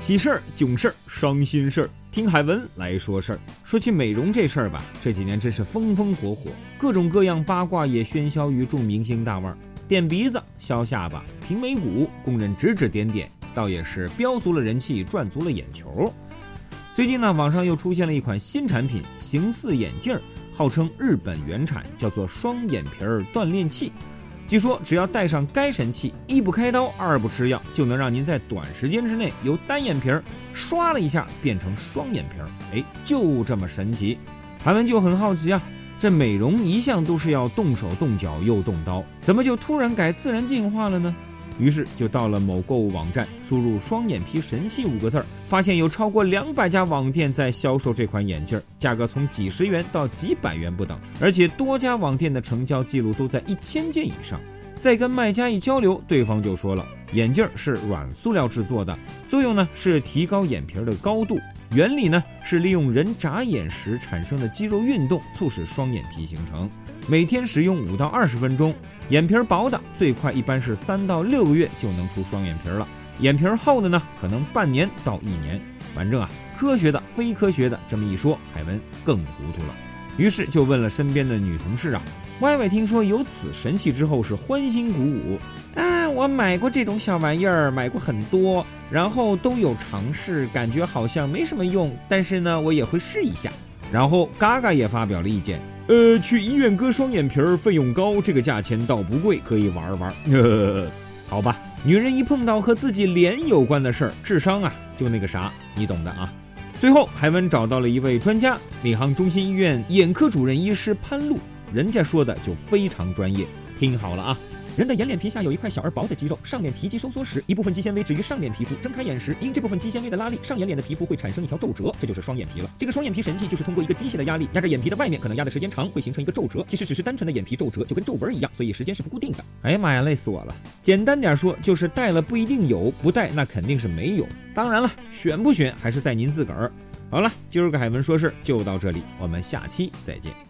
喜事儿、囧事儿、伤心事儿，听海文来说事儿。说起美容这事儿吧，这几年真是风风火火，各种各样八卦也喧嚣于众明星大腕儿。垫鼻子、削下巴、平眉骨，供人指指点点，倒也是标足了人气，赚足了眼球。最近呢，网上又出现了一款新产品——形似眼镜，号称日本原产，叫做双眼皮儿锻炼器。据说只要带上该神器，一不开刀，二不吃药，就能让您在短时间之内由单眼皮儿刷了一下变成双眼皮儿。哎，就这么神奇！韩文就很好奇啊，这美容一向都是要动手动脚又动刀，怎么就突然改自然进化了呢？于是就到了某购物网站，输入“双眼皮神器”五个字儿，发现有超过两百家网店在销售这款眼镜，价格从几十元到几百元不等，而且多家网店的成交记录都在一千件以上。再跟卖家一交流，对方就说了，眼镜是软塑料制作的，作用呢是提高眼皮的高度。原理呢是利用人眨眼时产生的肌肉运动，促使双眼皮形成。每天使用五到二十分钟，眼皮薄的最快一般是三到六个月就能出双眼皮了，眼皮厚的呢可能半年到一年。反正啊，科学的、非科学的，这么一说，海文更糊涂了。于是就问了身边的女同事啊。歪歪听说有此神器之后是欢欣鼓舞，啊，我买过这种小玩意儿，买过很多，然后都有尝试，感觉好像没什么用，但是呢，我也会试一下。然后嘎嘎也发表了意见，呃，去医院割双眼皮儿费用高，这个价钱倒不贵，可以玩玩。呃 好吧，女人一碰到和自己脸有关的事儿，智商啊就那个啥，你懂的啊。最后，海文找到了一位专家，闵行中心医院眼科主任医师潘璐。人家说的就非常专业，听好了啊！人的眼脸皮下有一块小而薄的肌肉，上脸皮肌收缩时，一部分肌纤维止于上脸皮肤，睁开眼时，因这部分肌纤维的拉力，上眼脸的皮肤会产生一条皱褶，这就是双眼皮了。这个双眼皮神器就是通过一个机械的压力压着眼皮的外面，可能压的时间长，会形成一个皱褶。其实只是单纯的眼皮皱褶，就跟皱纹一样，所以时间是不固定的。哎呀妈呀，累死我了！简单点说，就是戴了不一定有，不戴那肯定是没有。当然了，选不选还是在您自个儿。好了，今儿个海文说事就到这里，我们下期再见。